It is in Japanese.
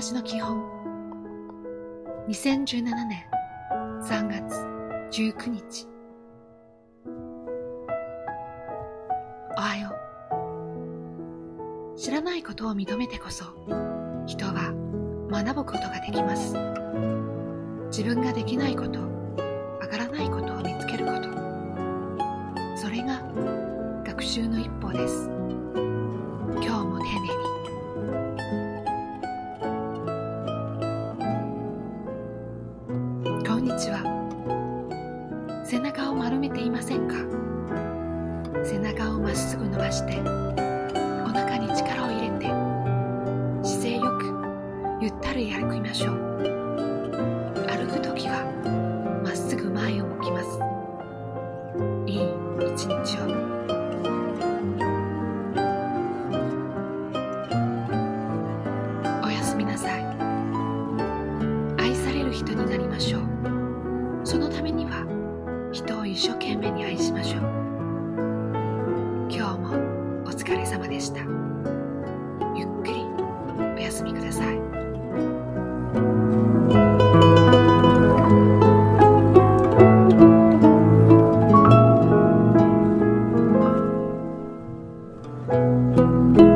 しの基本。2017年3月19日。おはよう。知らないことを認めてこそ人は学ぶことができます。自分ができないことわからないことを見つけること。それが学習の一歩です。日は。背中を丸めていませんか？背中をまっすぐ伸ばしてお腹に力を入れて姿勢よくゆったり歩きましょう。歩く時はまっすぐ前を向きます。いい一日を。愛される人になりましょう。人を一生懸命に愛しましょう今日もお疲れ様でしたゆっくりお休みくださいうん。